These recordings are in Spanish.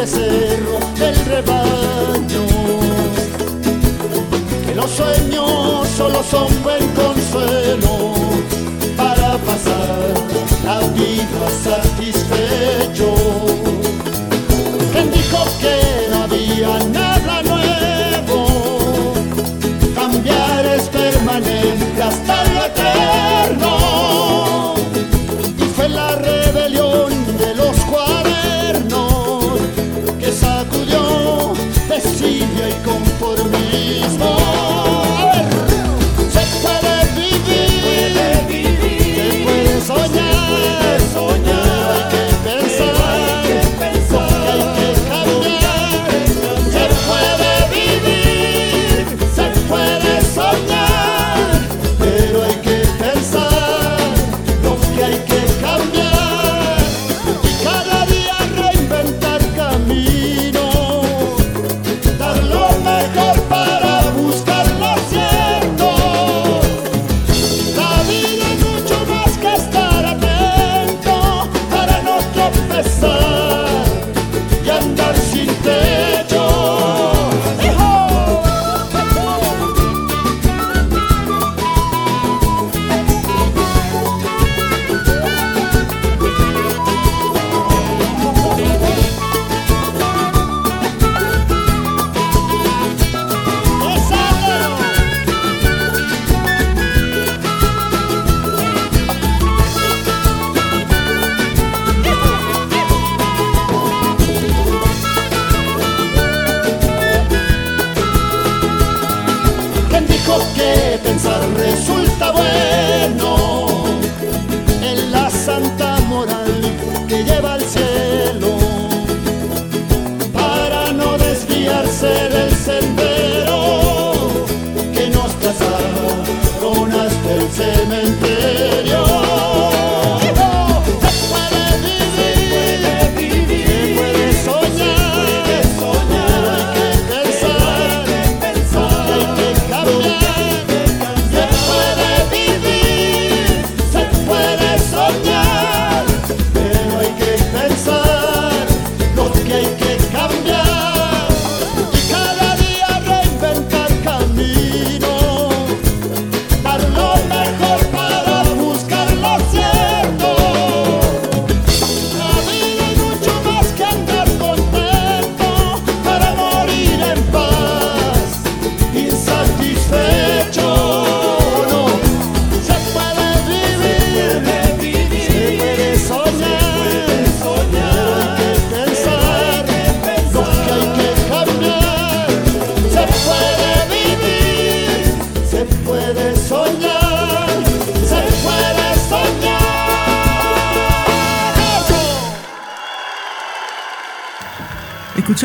Becerro del rebaño. Que los sueños solo son buen consuelo para pasar la vida satisfecho. ¿Quién dijo que no había nada nuevo? Cambiar es permanente hasta lo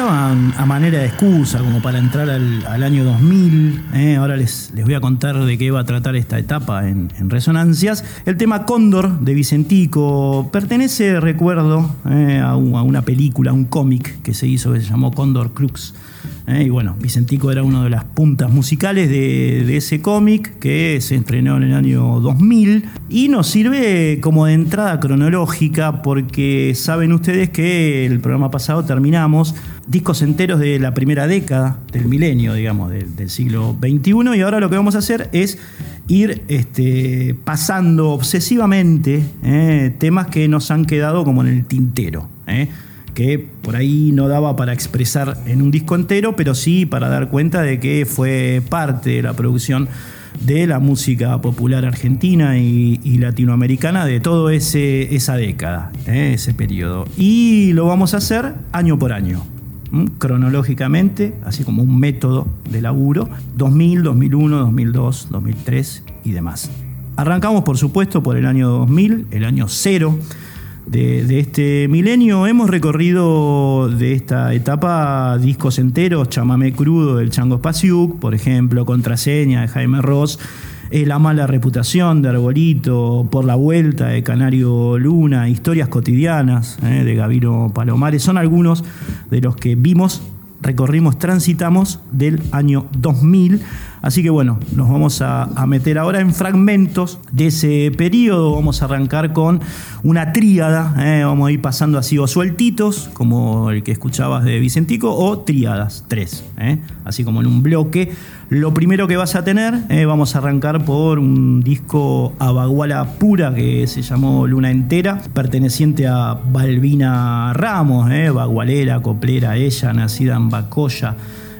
A manera de excusa, como para entrar al, año 2000. ¿eh? Ahora les, les voy a contar de qué va a tratar esta etapa en, Resonancias. El tema Cóndor de Vicentico pertenece, recuerdo, ¿eh? a, una película, un cómic que se hizo que se llamó Cóndor Crux. ¿eh? Y bueno, Vicentico era una de las puntas musicales de, de ese cómic que se estrenó en el año 2000 y nos sirve como de entrada cronológica porque saben ustedes que el programa pasado terminamos discos enteros de la primera década del milenio, digamos, del, siglo XXI y ahora lo que vamos a hacer es ir este, pasando obsesivamente ¿eh? temas que nos han quedado como en el tintero. ¿eh? que por ahí no daba para expresar en un disco entero, pero sí para dar cuenta de que fue parte de la producción de la música popular argentina y, y latinoamericana de toda esa década, ¿eh? ese periodo. Y lo vamos a hacer año por año. Cronológicamente, así como un método de laburo, 2000, 2001, 2002, 2003 y demás. Arrancamos, por supuesto, por el año 2000, el año cero de, de este milenio. Hemos recorrido de esta etapa discos enteros, Chamamé Crudo del Chango Spasiuk, por ejemplo, Contraseña de Jaime Ross, eh, La mala reputación de Arbolito, Por la vuelta de Canario Luna, Historias cotidianas eh, de Gavino Palomares, son algunos de los que vimos, recorrimos, transitamos del año 2000. Así que bueno, nos vamos a, meter ahora en fragmentos de ese periodo. Vamos a arrancar con una tríada. Eh, vamos a ir pasando así o sueltitos, como el que escuchabas de Vicentico, o tríadas, tres. Así como en un bloque. Lo primero que vas a tener, eh, vamos a arrancar por un disco a baguala pura que se llamó Luna Entera, perteneciente a Balbina Ramos, bagualera, coplera, ella, nacida en Bacoya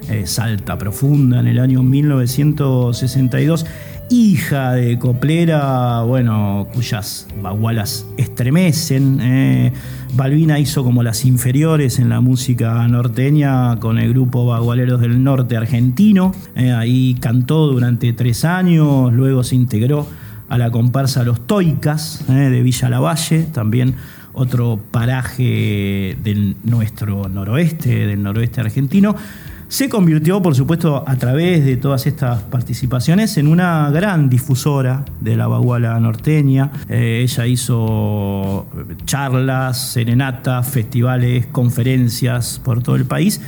eh, Salta Profunda en el año 1962, hija de coplera, bueno, cuyas bagualas estremecen. Eh. Balbina hizo como las inferiores en la música norteña con el grupo Bagualeros del Norte argentino. Eh, ahí cantó durante tres años, luego se integró a la comparsa Los Toicas de Villa Lavalle, también otro paraje del nuestro noroeste, del noroeste argentino. Se convirtió, por supuesto, a través de todas estas participaciones en una gran difusora de la baguala norteña. Eh, ella hizo charlas, serenatas, festivales, conferencias por todo el país,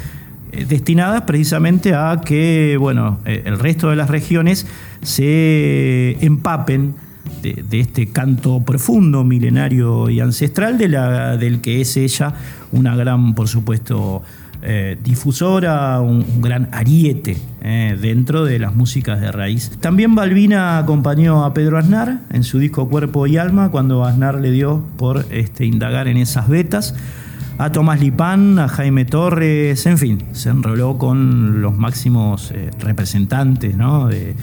eh, destinadas precisamente a que bueno, eh, el resto de las regiones se empapen de, de, este canto profundo, milenario y ancestral de la, del que es ella una gran, por supuesto, eh, difusora, un, gran ariete eh, dentro de las músicas de raíz. También Balbina acompañó a Pedro Aznar en su disco Cuerpo y Alma, cuando Aznar le dio por este, indagar en esas vetas. A Tomás Lipán, a Jaime Torres, en fin, se enroló con los máximos eh, representantes ¿no? de,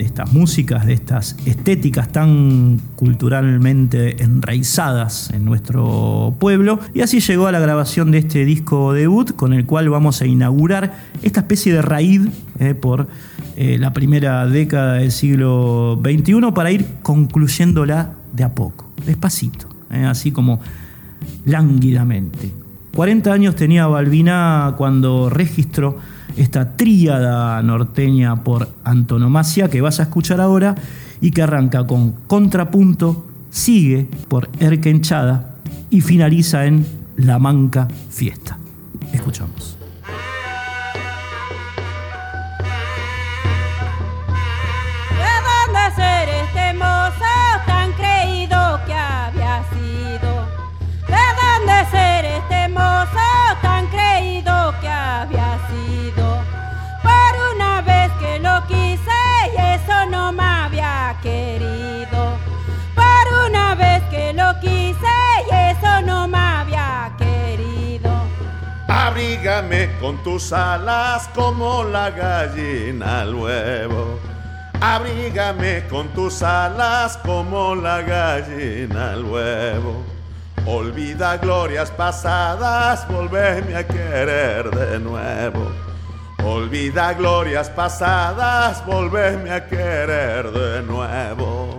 de estas músicas, de estas estéticas tan culturalmente enraizadas en nuestro pueblo. Y así llegó a la grabación de este disco debut, con el cual vamos a inaugurar esta especie de raíz eh, por eh, la primera década del siglo XXI para ir concluyéndola de a poco, despacito, eh, así como lánguidamente. 40 años tenía Balbina cuando registró esta tríada norteña por antonomasia que vas a escuchar ahora y que arranca con contrapunto, sigue por Erquenchada y finaliza en La Manca Fiesta. Escuchamos. Abrígame con tus alas como la gallina al huevo. Abrígame con tus alas como la gallina al huevo. Olvida glorias pasadas, volveme a querer de nuevo. Olvida glorias pasadas, volveme a querer de nuevo.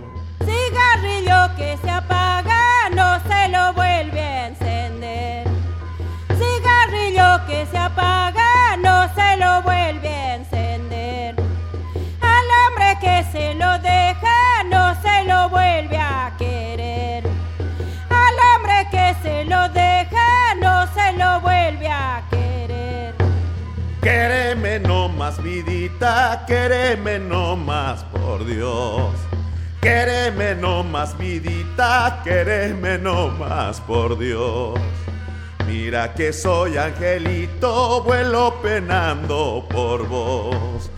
Vidita, quéreme no más, por Dios. Quéreme no más, vidita, quéreme no más, por Dios. Mira que soy angelito, vuelo penando por vos.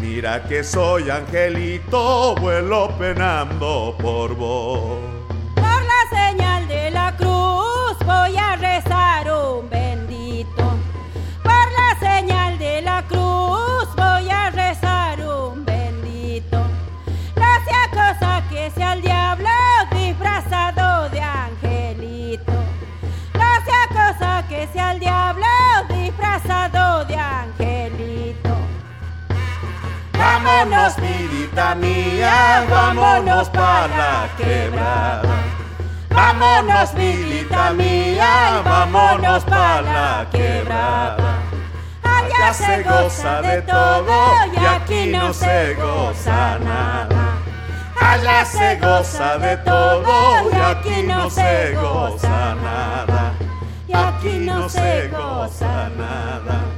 Mira que soy angelito, vuelo penando por vos. mía, vámonos para la quebrada. Vámonos, vidita mía, vámonos para la quebrada. Allá se goza de todo y aquí no se goza nada. Allá se goza de todo y aquí no se goza nada. Y aquí no se goza nada.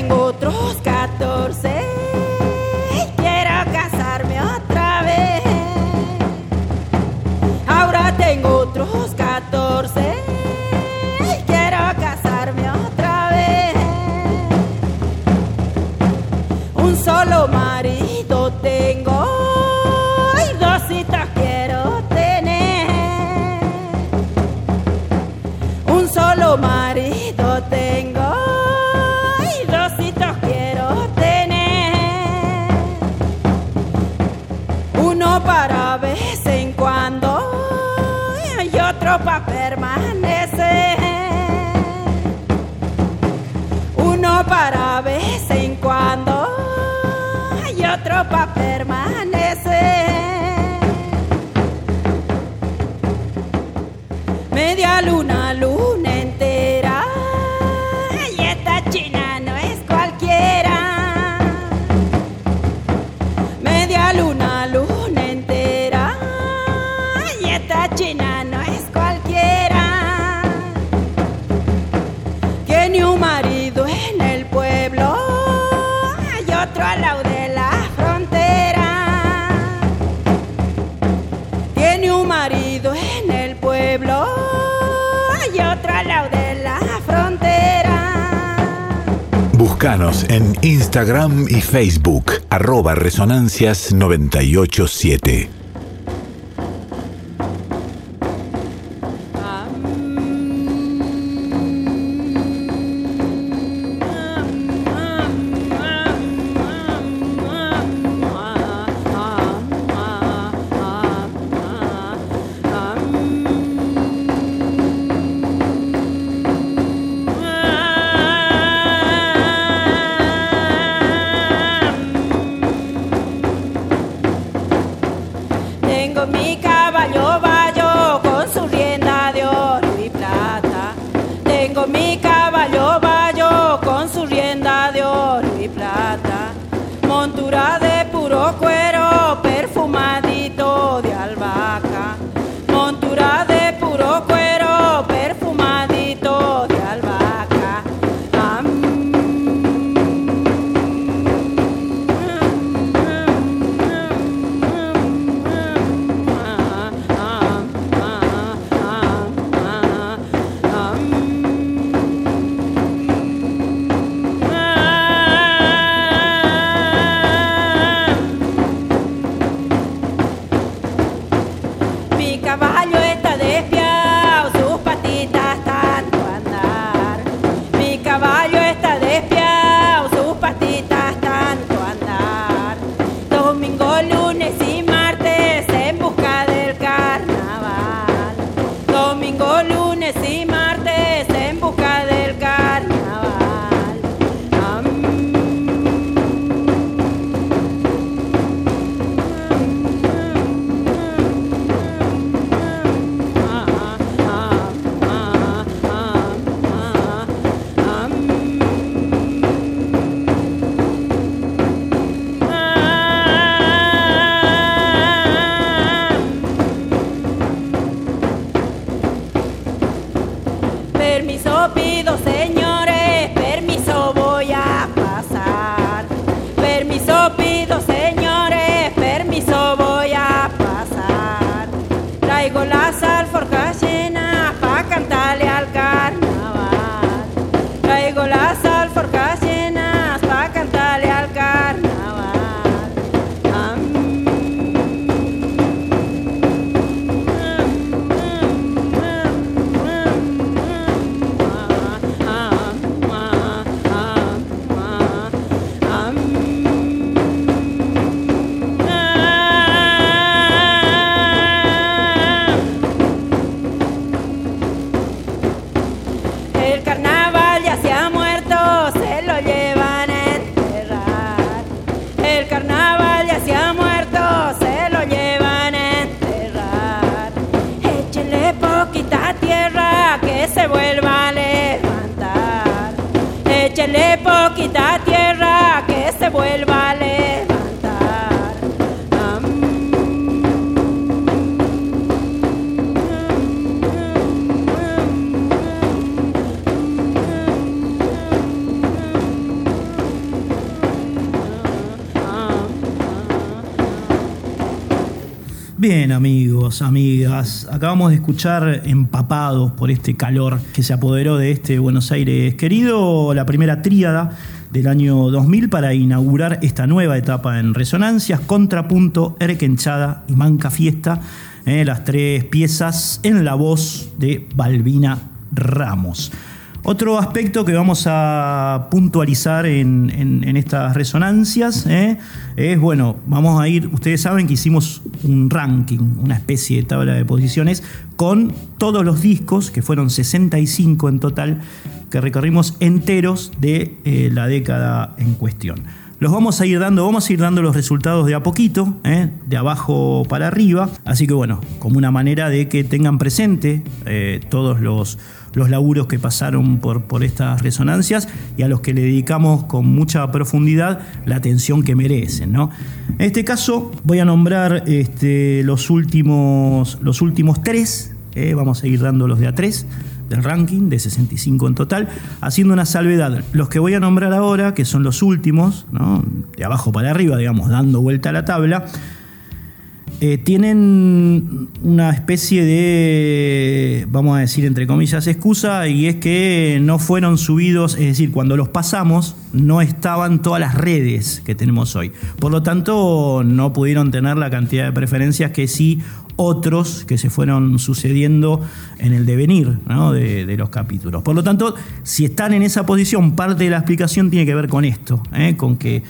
tengo otros Instagram y Facebook, arroba resonancias987. Amigas, acabamos de escuchar empapados por este calor que se apoderó de este Buenos Aires querido, la primera tríada del año 2000 para inaugurar esta nueva etapa en Resonancias, Contrapunto, Erquenchada y Manca Fiesta, eh, las tres piezas en la voz de Balbina Ramos. Otro aspecto que vamos a puntualizar en, estas resonancias eh, es, bueno, vamos a ir, ustedes saben que hicimos un ranking, una especie de tabla de posiciones con todos los discos, que fueron 65 en total, que recorrimos enteros de eh, la década en cuestión. Los vamos a ir dando, vamos a ir dando los resultados de a poquito, ¿eh? de abajo para arriba. Así que bueno, como una manera de que tengan presente todos los, los laburos que pasaron por, por estas resonancias y a los que le dedicamos con mucha profundidad la atención que merecen. ¿no? En este caso voy a nombrar este, los, últimos, los últimos tres, ¿eh? vamos a ir dando los de a tres del ranking, de 65 en total, haciendo una salvedad. Los que voy a nombrar ahora, que son los últimos, de abajo para arriba, digamos, dando vuelta a la tabla, eh, tienen una especie de, vamos a decir entre comillas, excusa, y es que no fueron subidos, es decir, cuando los pasamos, no estaban todas las redes que tenemos hoy. Por lo tanto, no pudieron tener la cantidad de preferencias que sí otros que se fueron sucediendo en el devenir de, los capítulos. Por lo tanto, si están en esa posición, parte de la explicación tiene que ver con esto, ¿eh? con que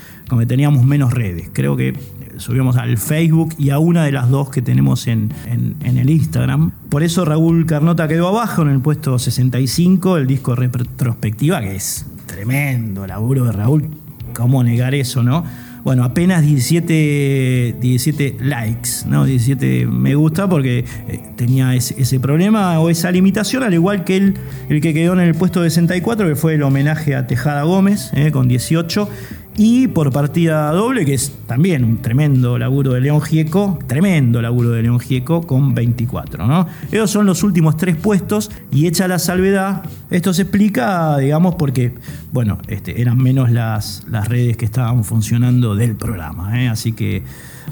teníamos menos redes. Creo que subimos al Facebook y a una de las dos que tenemos en, en- el Instagram. Por eso Raúl Carnota quedó abajo en el puesto 65, el disco retrospectiva, que es tremendo laburo de Raúl. ¿Cómo negar eso, no? Bueno, apenas 17, 17 likes, ¿no? 17 me gusta porque eh, tenía ese, ese problema o esa limitación, al igual que el, el que quedó en el puesto 64, que fue el homenaje a Tejada Gómez, eh, con 18. Y por partida doble, que es también un tremendo laburo de León Gieco, tremendo laburo de León Gieco con 24, ¿no? Esos son los últimos tres puestos y hecha la salvedad, esto se explica, digamos, porque, bueno, este, eran menos las, las redes que estaban funcionando del programa, ¿eh? Así que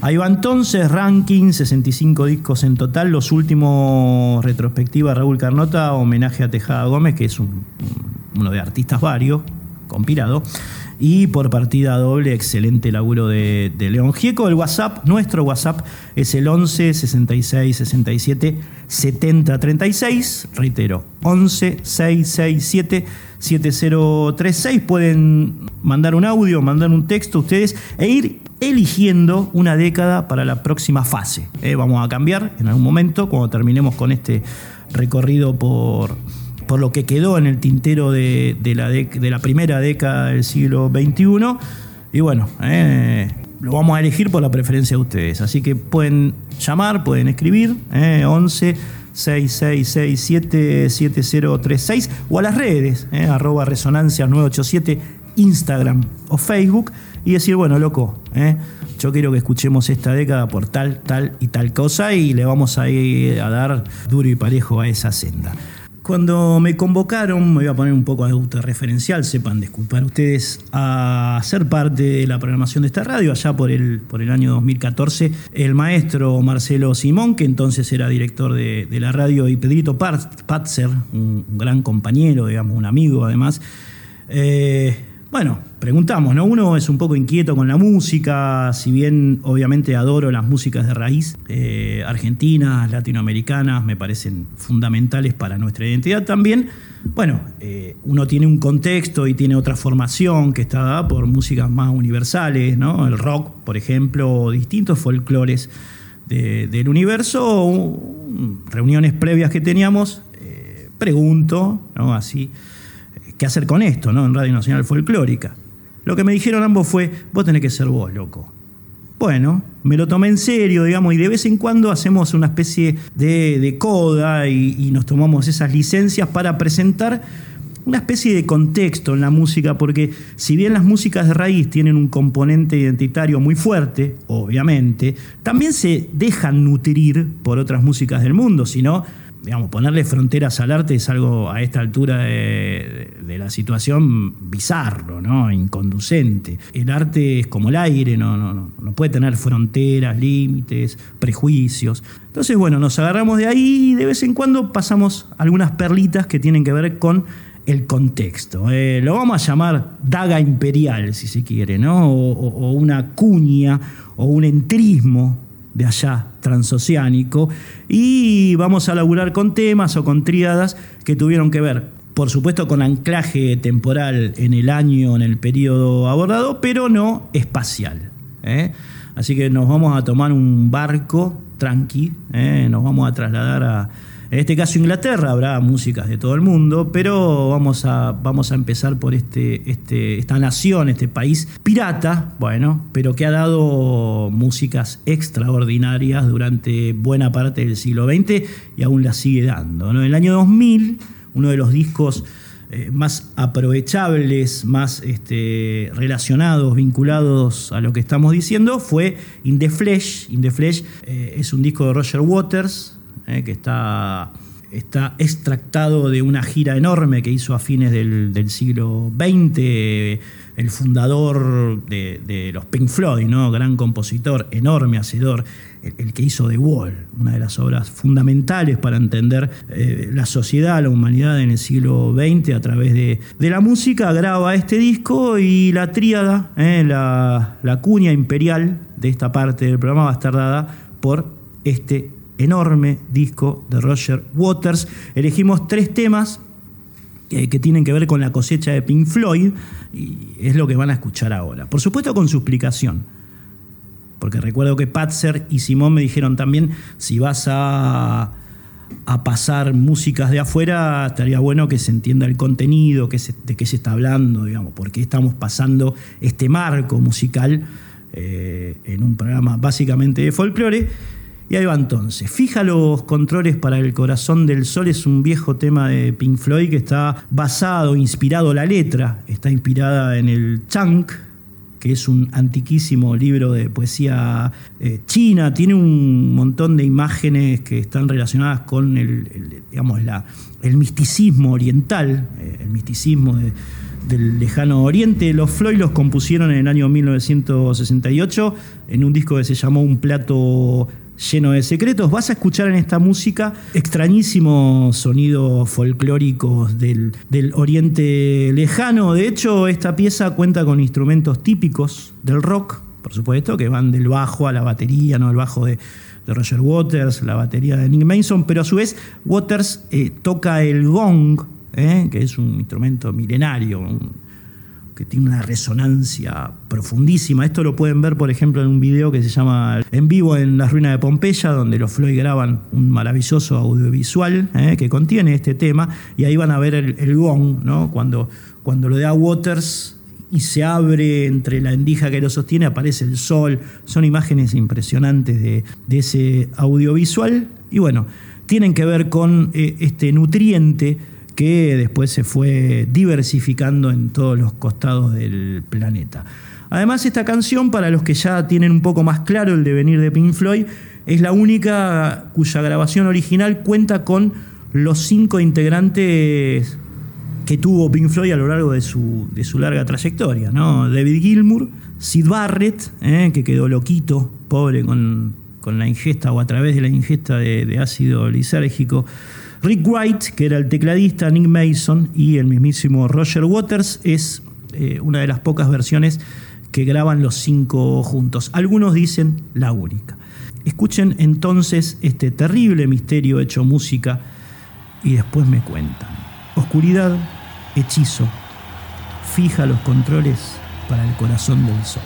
ahí va entonces, ranking, 65 discos en total, los últimos retrospectiva Raúl Carnota, homenaje a Tejada Gómez, que es un- uno de artistas varios, compilado. Y por partida doble, excelente laburo de, de León Gieco. El WhatsApp, nuestro WhatsApp, es el 11 66 67 70 36. Reitero, 11 667 7036. Pueden mandar un audio, mandar un texto ustedes e ir eligiendo una década para la próxima fase. Eh, vamos a cambiar en algún momento, cuando terminemos con este recorrido por, por lo que quedó en el tintero de, la, primera década del siglo XXI. Y bueno, eh, lo vamos a elegir por la preferencia de ustedes. Así que pueden llamar, pueden escribir, eh, 11 6667 7036 o a las redes, eh, arroba resonancia 987, Instagram o Facebook, y decir, bueno, loco, eh, yo quiero que escuchemos esta década por tal, tal y tal cosa y le vamos a dar duro y parejo a esa senda. Cuando me convocaron, me voy a poner un poco autorreferencial, sepan disculpar ustedes, a ser parte de la programación de esta radio, allá por el, por el año 2014, el maestro Marcelo Simón, que entonces era director de, la radio, y Pedrito Patzer, un, un gran compañero, digamos, un amigo además, eh, bueno, preguntamos, ¿no? Uno es un poco inquieto con la música, si bien obviamente adoro las músicas de raíz, eh, argentinas, latinoamericanas, me parecen fundamentales para nuestra identidad también. Bueno, eh, uno tiene un contexto y tiene otra formación que está dada por músicas más universales, ¿no? El rock, por ejemplo, distintos folclores de- del universo, un- reuniones previas que teníamos, eh, pregunto, ¿no? Así qué hacer con esto, ¿no? En Radio Nacional Folclórica. Lo que me dijeron ambos fue, vos tenés que ser vos, loco. Bueno, me lo tomé en serio, digamos, y de vez en cuando hacemos una especie de, coda y, y nos tomamos esas licencias para presentar una especie de contexto en la música, porque si bien las músicas de raíz tienen un componente identitario muy fuerte, obviamente, también se dejan nutrir por otras músicas del mundo, si no digamos, ponerle fronteras al arte es algo a esta altura de, la situación bizarro, ¿no? inconducente. El arte es como el aire, no, no, no puede tener fronteras, límites, prejuicios. Entonces, bueno, nos agarramos de ahí y de vez en cuando pasamos algunas perlitas que tienen que ver con el contexto. Eh, lo vamos a llamar daga imperial, si se quiere, ¿no? o, o una cuña o un entrismo de allá, transoceánico, y vamos a laburar con temas o con tríadas que tuvieron que ver, por supuesto, con anclaje temporal en el año, en el periodo abordado, pero no espacial. ¿eh? Así que nos vamos a tomar un barco tranqui, ¿eh? nos vamos a trasladar a, en este caso Inglaterra, habrá músicas de todo el mundo, pero vamos a, vamos a empezar por este, este, esta nación, este país pirata, bueno, pero que ha dado músicas extraordinarias durante buena parte del siglo XX y aún la sigue dando. ¿no? En el año 2000, uno de los discos eh, más aprovechables, más este, relacionados, vinculados a lo que estamos diciendo, fue In the Flesh. In the Flesh eh, es un disco de Roger Waters, eh, que está, está extractado de una gira enorme que hizo a fines del, del siglo XX, el fundador de, de, los Pink Floyd, ¿no? gran compositor, enorme hacedor, el, que hizo The Wall, una de las obras fundamentales para entender eh, la sociedad, la humanidad en el siglo XX a través de, de la música, graba este disco y la tríada, eh, la, la cuña imperial de esta parte del programa va a estar dada por este enorme disco de Roger Waters. Elegimos tres temas que, tienen que ver con la cosecha de Pink Floyd y es lo que van a escuchar ahora. Por supuesto con su explicación. Porque recuerdo que Patzer y Simón me dijeron también, si vas a, pasar músicas de afuera, estaría bueno que se entienda el contenido, que de qué se está hablando, digamos, porque estamos pasando este marco musical eh, en un programa básicamente de folclore. Y ahí va entonces. Fija los controles para el corazón del sol es un viejo tema de Pink Floyd que está basado, inspirado, la letra está inspirada en el Chunk, que es un antiquísimo libro de poesía eh, china. Tiene un montón de imágenes que están relacionadas con el, digamos, la, el misticismo oriental, eh, el misticismo de, del lejano oriente. Los Floyd los compusieron en el año 1968 en un disco que se llamó Un plato lleno de secretos. Vas a escuchar en esta música extrañísimos sonidos folclóricos del, del, Oriente Lejano. De hecho, esta pieza cuenta con instrumentos típicos del rock, por supuesto, que van del bajo a la batería, ¿no? El bajo de, Roger Waters, la batería de Nick Mason, pero a su vez Waters eh, toca el gong, ¿eh? que es un instrumento milenario, que tiene una resonancia profundísima. Esto lo pueden ver, por ejemplo, en un video que se llama En vivo en las ruinas de Pompeya, donde los Floyd graban un maravilloso audiovisual eh, que contiene este tema, y ahí van a ver el, el ¿no? cuando, cuando lo da Waters y se abre entre la endija que lo sostiene, aparece el sol. Son imágenes impresionantes de, de ese audiovisual. Y bueno, tienen que ver con eh, este nutriente que después se fue diversificando en todos los costados del planeta. Además, esta canción, para los que ya tienen un poco más claro el devenir de Pink Floyd, es la única cuya grabación original cuenta con los cinco integrantes que tuvo Pink Floyd a lo largo de su, de su larga trayectoria. ¿no? David Gilmour, Sid Barrett, eh, que quedó loquito, pobre con, con, la ingesta o a través de la ingesta de, de ácido lisérgico, Rick White, que era el tecladista, Nick Mason y el mismísimo Roger Waters, es eh, una de las pocas versiones que graban los cinco juntos. Algunos dicen la única. Escuchen entonces este terrible misterio hecho música y después me cuentan. Oscuridad, hechizo, fija los controles para el corazón del sol.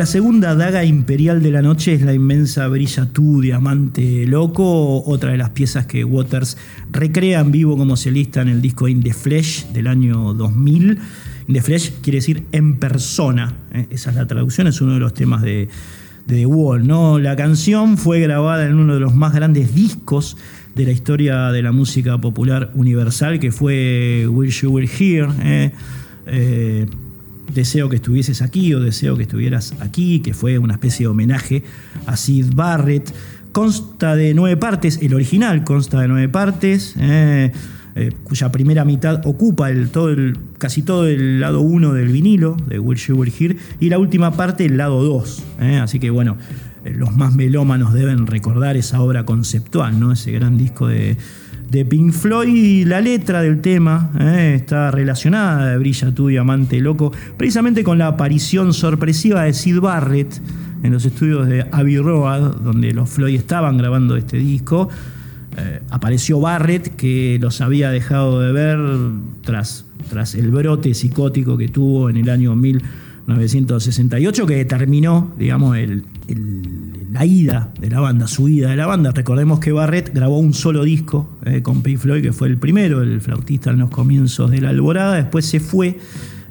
La segunda daga imperial de la noche es la inmensa Brilla tú, Diamante Loco, otra de las piezas que Waters recrea en vivo como solista en el disco In the Flesh del año 2000. In the Flesh quiere decir en persona, ¿eh? esa es la traducción, es uno de los temas de, de The Wall. ¿no? La canción fue grabada en uno de los más grandes discos de la historia de la música popular universal, que fue Will You Will Hear. ¿eh? Eh, deseo que estuvieses aquí o deseo que estuvieras aquí, que fue una especie de homenaje a Sid Barrett. Consta de nueve partes, el original consta de nueve partes, eh, eh, cuya primera mitad ocupa casi todo el lado 1 del vinilo de Will You Will Hear y la última parte el lado 2. así que bueno, eh, los más melómanos deben recordar esa obra conceptual, ¿no? ese gran disco de, de Pink Floyd la letra del tema eh, está relacionada Brilla tu diamante loco, precisamente con la aparición sorpresiva de Sid Barrett en los estudios de Abbey Road, donde los Floyd estaban grabando este disco. Eh, apareció Barrett, que los había dejado de ver tras, tras el brote psicótico que tuvo en el año 1968, que determinó, digamos, el la ida de la banda, su ida de la banda. Recordemos que Barrett grabó un solo disco eh, con Pink Floyd, que fue el primero, el flautista en los comienzos de la alborada. Después se fue,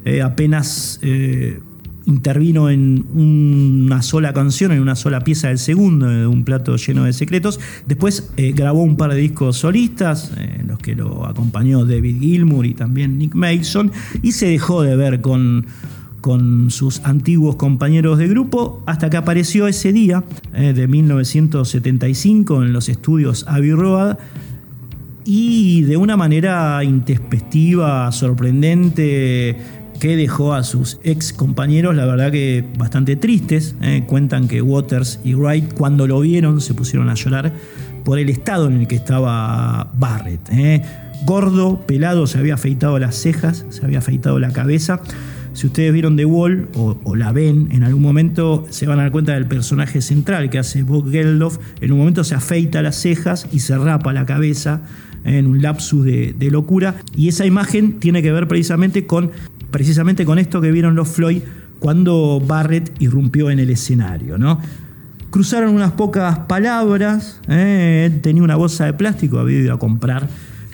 eh, apenas eh, intervino en una sola canción, en una sola pieza del segundo, de un plato lleno de secretos. Después grabó un par de discos solistas, en los que lo acompañó David Gilmour y también Nick Mason, y se dejó de ver con con sus antiguos compañeros de grupo hasta que apareció ese día eh, de 1975 en los estudios Abbey Road y de una manera intempestiva, sorprendente, que dejó a sus ex compañeros, la verdad que bastante tristes. ¿eh? Cuentan que Waters y Wright cuando lo vieron se pusieron a llorar por el estado en el que estaba Barrett. ¿eh? Gordo, pelado, se había afeitado las cejas, se había afeitado la cabeza. Si ustedes vieron The Wall o, la ven en algún momento, se van a dar cuenta del personaje central que hace Bob Geldof. En un momento se afeita las cejas y se rapa la cabeza en un lapsus de, de locura. Y esa imagen tiene que ver precisamente con, precisamente con esto que vieron los Floyd cuando Barrett irrumpió en el escenario. ¿no? Cruzaron unas pocas palabras, ¿eh? tenía una bolsa de plástico, había ido a comprar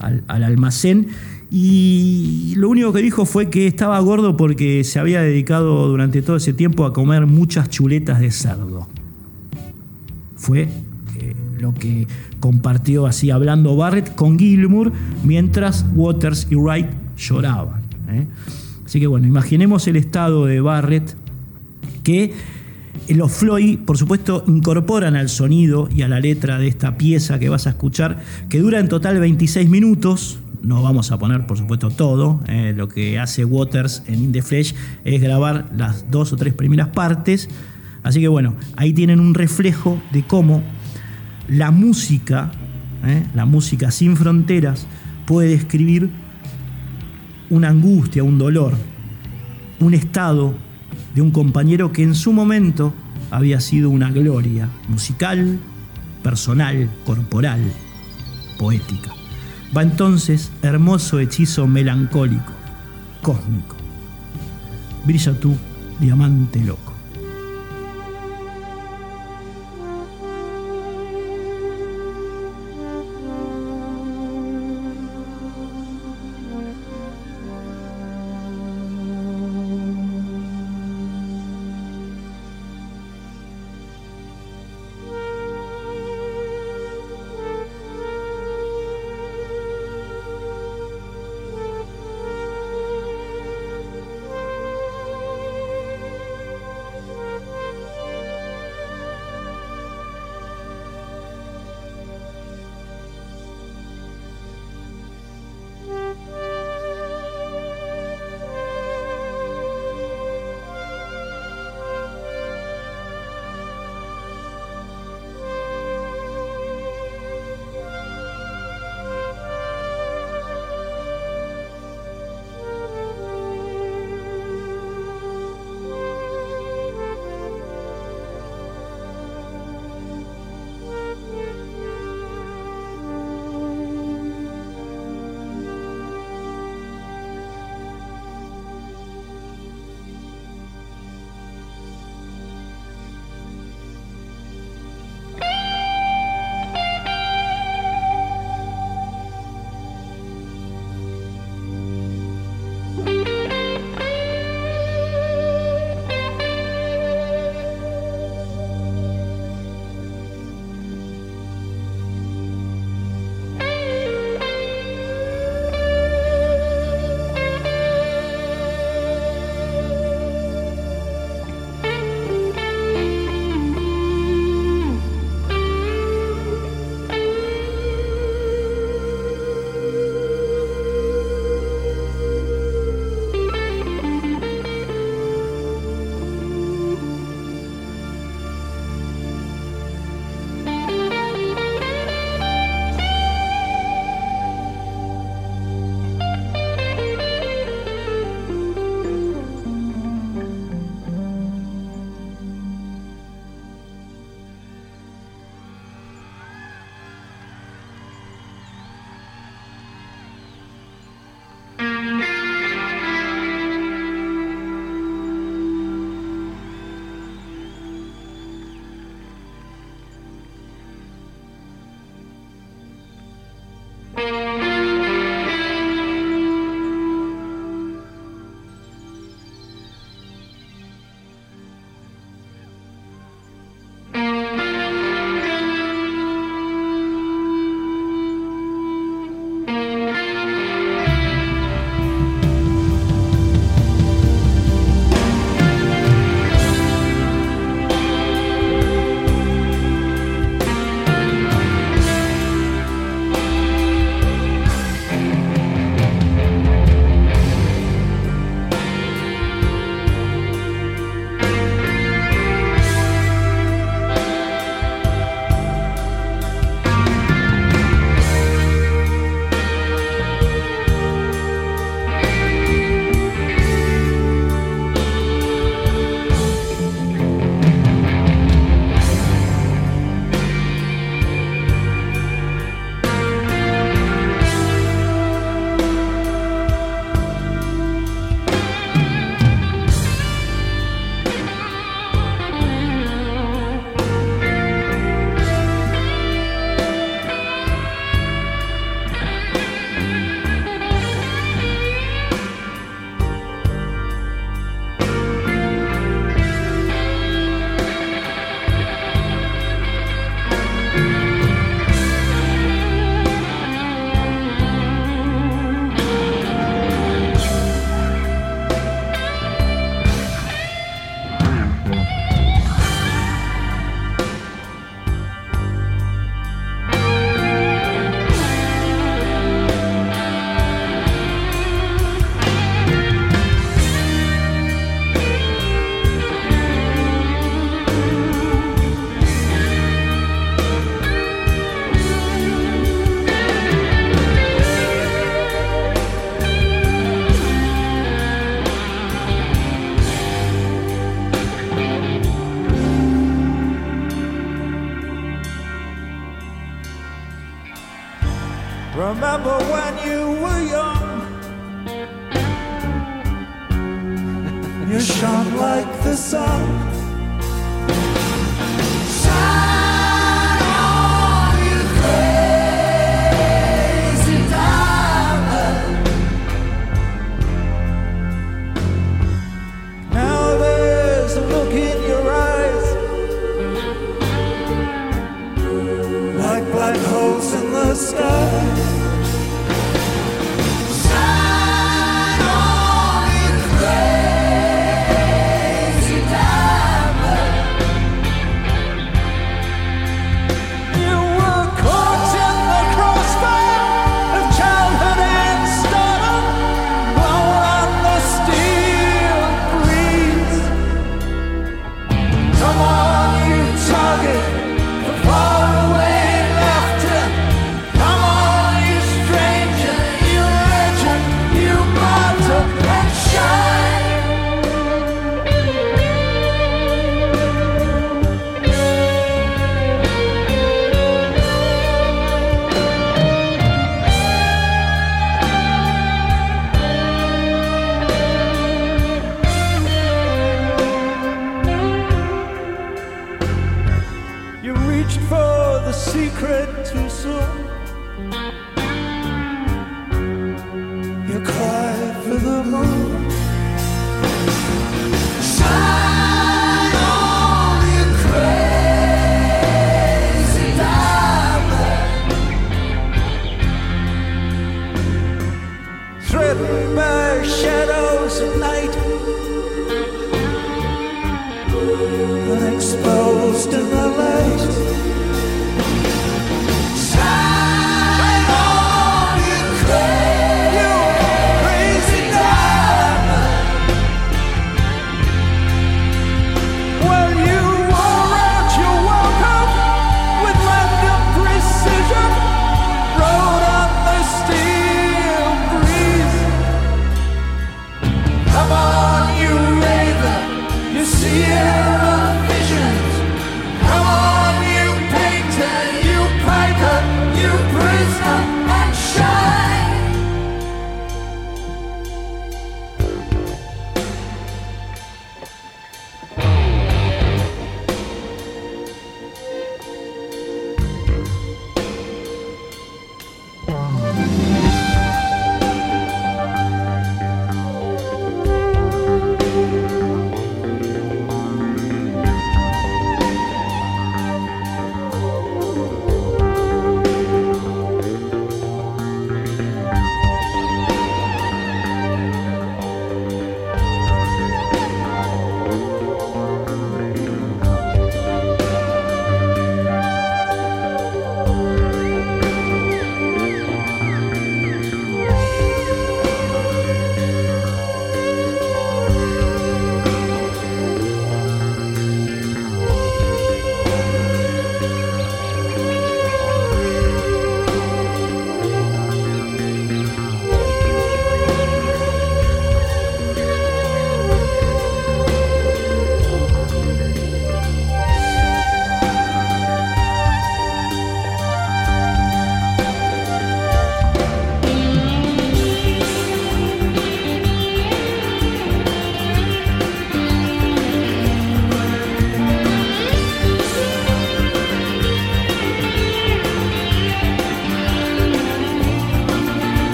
al, al almacén y lo único que dijo fue que estaba gordo porque se había dedicado durante todo ese tiempo a comer muchas chuletas de cerdo. Fue eh, lo que compartió así hablando Barrett con Gilmour mientras Waters y Wright lloraban. ¿eh? Así que bueno, imaginemos el estado de Barrett que los Floyd, por supuesto, incorporan al sonido y a la letra de esta pieza que vas a escuchar, que dura en total 26 minutos. No vamos a poner, por supuesto, todo. eh, lo que hace Waters en In the Flesh es grabar las dos o tres primeras partes. Así que bueno, ahí tienen un reflejo de cómo la música, eh, la música sin fronteras, puede describir una angustia, un dolor, un estado de un compañero que en su momento había sido una gloria musical, personal, corporal, poética. Va entonces hermoso hechizo melancólico, cósmico. Brilla tú, diamante loco. remember when you were young. You shone like the sun.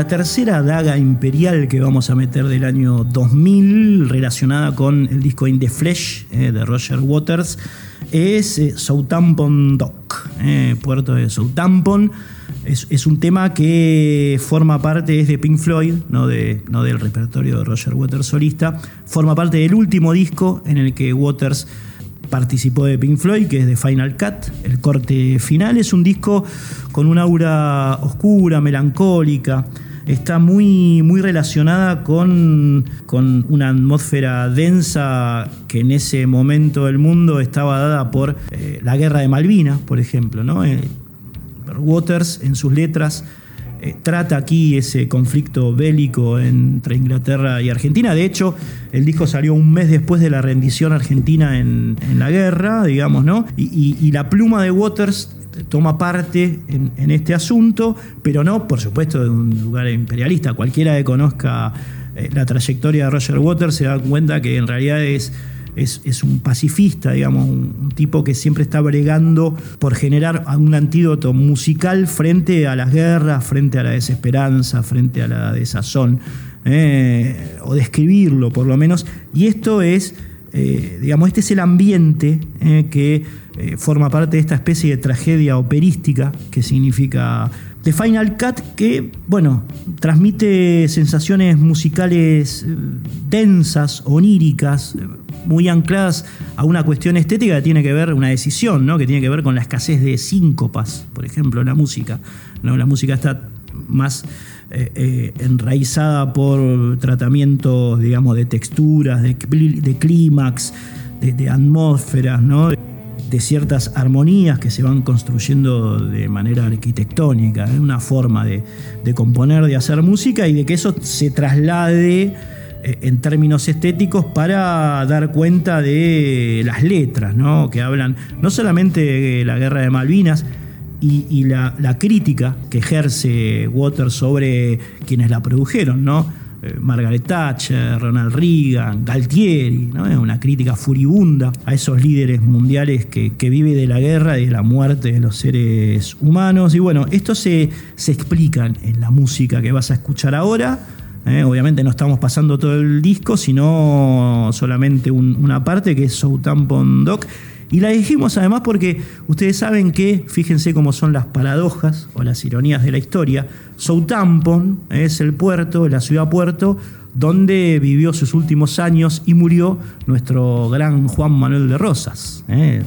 La tercera daga imperial que vamos a meter del año 2000, relacionada con el disco In the Flesh eh, de Roger Waters, es eh, Southampton Dock, eh, puerto de Southampton. Es, un tema que forma parte, de Pink Floyd, no del repertorio de Roger Waters solista, forma parte del último disco en el que Waters participó de Pink Floyd, que es de Final Cut, el corte final. Es un disco con una aura oscura, melancólica. Está muy, muy relacionada con, con una atmósfera densa que en ese momento del mundo estaba dada por eh, la guerra de Malvinas, por ejemplo. ¿no? Eh, Waters en sus letras eh, trata aquí ese conflicto bélico entre Inglaterra y Argentina. De hecho, el disco salió un mes después de la rendición argentina en, la guerra, digamos, ¿no? Y la pluma de Waters toma parte en, este asunto, pero no, por supuesto, de un lugar imperialista. Cualquiera que conozca eh, la trayectoria de Roger Waters se da cuenta que en realidad es es, un pacifista, digamos, un, un tipo que siempre está bregando por generar un antídoto musical frente a las guerras, frente a la desesperanza, frente a la desazón, eh, o describirlo por lo menos. Y esto es, eh, digamos, este es el ambiente eh, que eh, forma parte de esta especie de tragedia operística que significa The Final Cut, que, bueno, transmite sensaciones musicales densas, oníricas, muy ancladas a una cuestión estética que tiene que ver, una decisión, ¿no? que tiene que ver con la escasez de síncopas, por ejemplo, en la música. ¿no? La música está más eh, eh, enraizada por tratamientos, digamos, de texturas, de, clí- de clímax, de, de atmósferas, ¿no? de ciertas armonías que se van construyendo de manera arquitectónica, ¿eh? una forma de, de componer, de hacer música y de que eso se traslade eh, en términos estéticos para dar cuenta de las letras, ¿no? que hablan no solamente de la guerra de Malvinas, y, la, crítica que ejerce Waters sobre quienes la produjeron, ¿no? Eh, Margaret Thatcher, Ronald Reagan, Galtieri, ¿no? Es una crítica furibunda a esos líderes mundiales que, que vive de la guerra y de la muerte de los seres humanos. Y bueno, esto se, se explica en la música que vas a escuchar ahora. ¿eh? Obviamente no estamos pasando todo el disco, sino solamente un- una parte que es Southampton Dock. Y la dijimos además porque ustedes saben que, fíjense cómo son las paradojas o las ironías de la historia, Southampton es el puerto, la ciudad puerto, donde vivió sus últimos años y murió nuestro gran Juan Manuel de Rosas, ¿eh?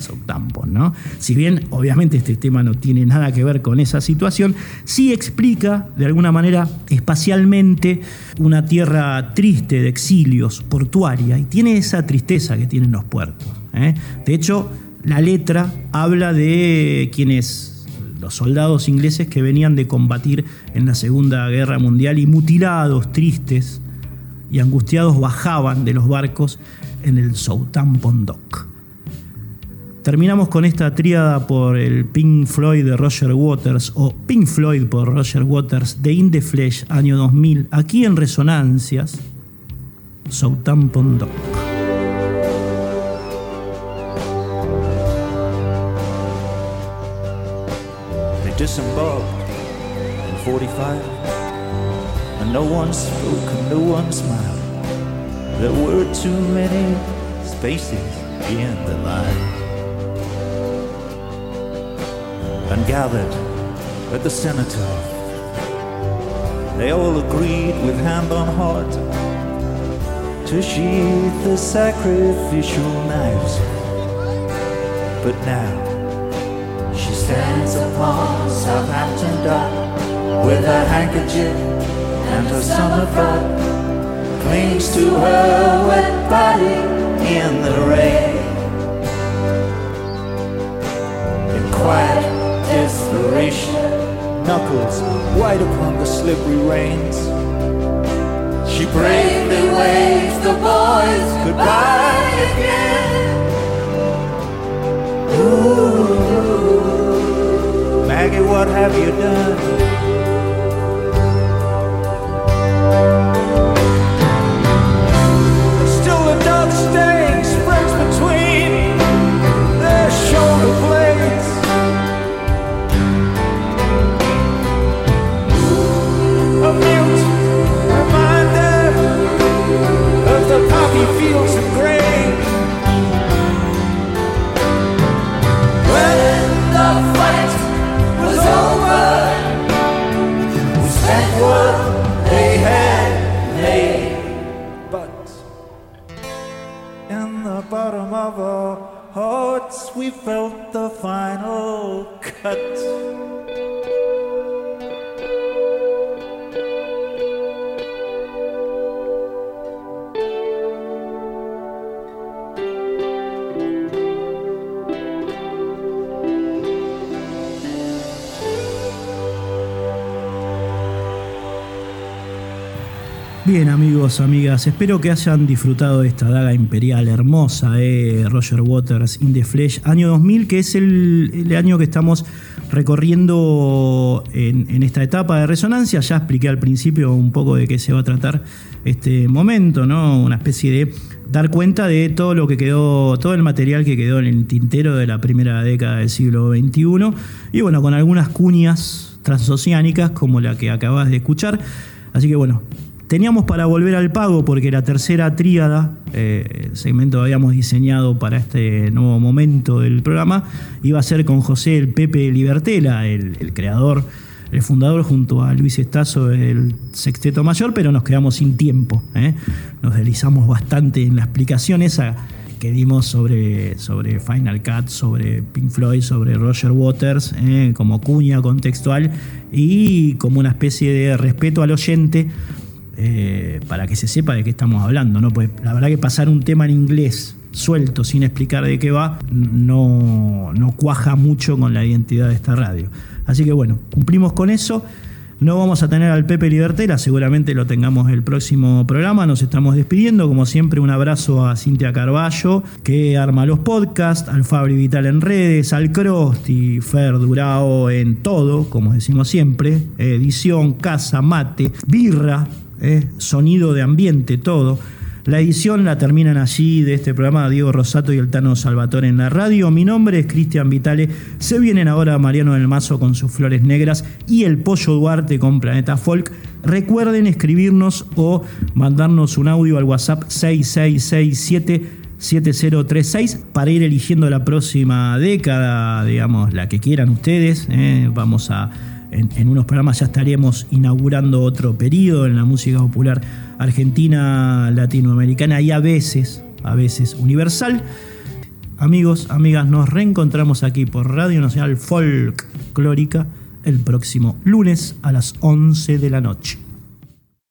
¿no? Si bien obviamente este tema no tiene nada que ver con esa situación, sí explica de alguna manera espacialmente una tierra triste de exilios, portuaria, y tiene esa tristeza que tienen los puertos. ¿Eh? De hecho, la letra habla de quienes los soldados ingleses que venían de combatir en la Segunda Guerra Mundial y mutilados, tristes y angustiados bajaban de los barcos en el Southampton Dock. Terminamos con esta tríada por el Pink Floyd de Roger Waters o Pink Floyd por Roger Waters de In the Flesh año 2000 aquí en Resonancias Southampton Dock. 45, and no one spoke and no one smiled. There were too many spaces in the line. And gathered at the cenotaph, they all agreed with hand on heart to sheathe the sacrificial knives. But now, she stands upon Southampton dock with her handkerchief and her summer frock. Clings to her wet body in the rain. In quiet desperation, knuckles white upon the slippery reins. She bravely waves the boys goodbye again. Maggie, what have you done? Fields of grain. When the fight was over, we spent what they had made. But in the bottom of our hearts, we felt the final cut. Bien amigos, amigas, espero que hayan disfrutado de esta daga imperial hermosa de Roger Waters in the Flesh, año 2000, que es el, el año que estamos recorriendo en, en esta etapa de resonancia. Ya expliqué al principio un poco de qué se va a tratar este momento, ¿no? Una especie de dar cuenta de todo lo que quedó, todo el material que quedó en el tintero de la primera década del siglo XXI. Y bueno, con algunas cuñas transoceánicas como la que acabas de escuchar. Así que bueno, Teníamos para volver al pago porque la tercera tríada, eh, segmento que habíamos diseñado para este nuevo momento del programa, iba a ser con José el Pepe Libertela, el, el creador, el fundador junto a Luis Estazo del Sexteto Mayor, pero nos quedamos sin tiempo. ¿eh? Nos deslizamos bastante en la explicación esa que dimos sobre, sobre Final Cut, sobre Pink Floyd, sobre Roger Waters, ¿eh? como cuña contextual y como una especie de respeto al oyente eh, para que se sepa de qué estamos hablando. ¿no? Pues la verdad que pasar un tema en inglés suelto, sin explicar de qué va, no, no cuaja mucho con la identidad de esta radio. Así que bueno, cumplimos con eso. No vamos a tener al Pepe Libertela, seguramente lo tengamos el próximo programa. Nos estamos despidiendo. Como siempre, un abrazo a Cintia Carballo, que arma los podcasts, al Fabri Vital en redes, al Crosti, Fer Durao en todo, como decimos siempre: edición, casa, mate, birra, eh, sonido de ambiente, todo. La edición la terminan allí de este programa Diego Rosato y el Tano Salvatore en la radio. Mi nombre es Cristian Vitale. Se vienen ahora Mariano del Mazo con sus flores negras y el Pollo Duarte con Planeta Folk. Recuerden escribirnos o mandarnos un audio al WhatsApp 6667 7036 para ir eligiendo la próxima década, digamos, la que quieran ustedes. eh. Vamos a en, unos programas ya estaremos inaugurando otro periodo en la música popular argentina, latinoamericana y a veces, a veces universal. Amigos, amigas, nos reencontramos aquí por Radio Nacional Folclórica el próximo lunes a las 11 de la noche.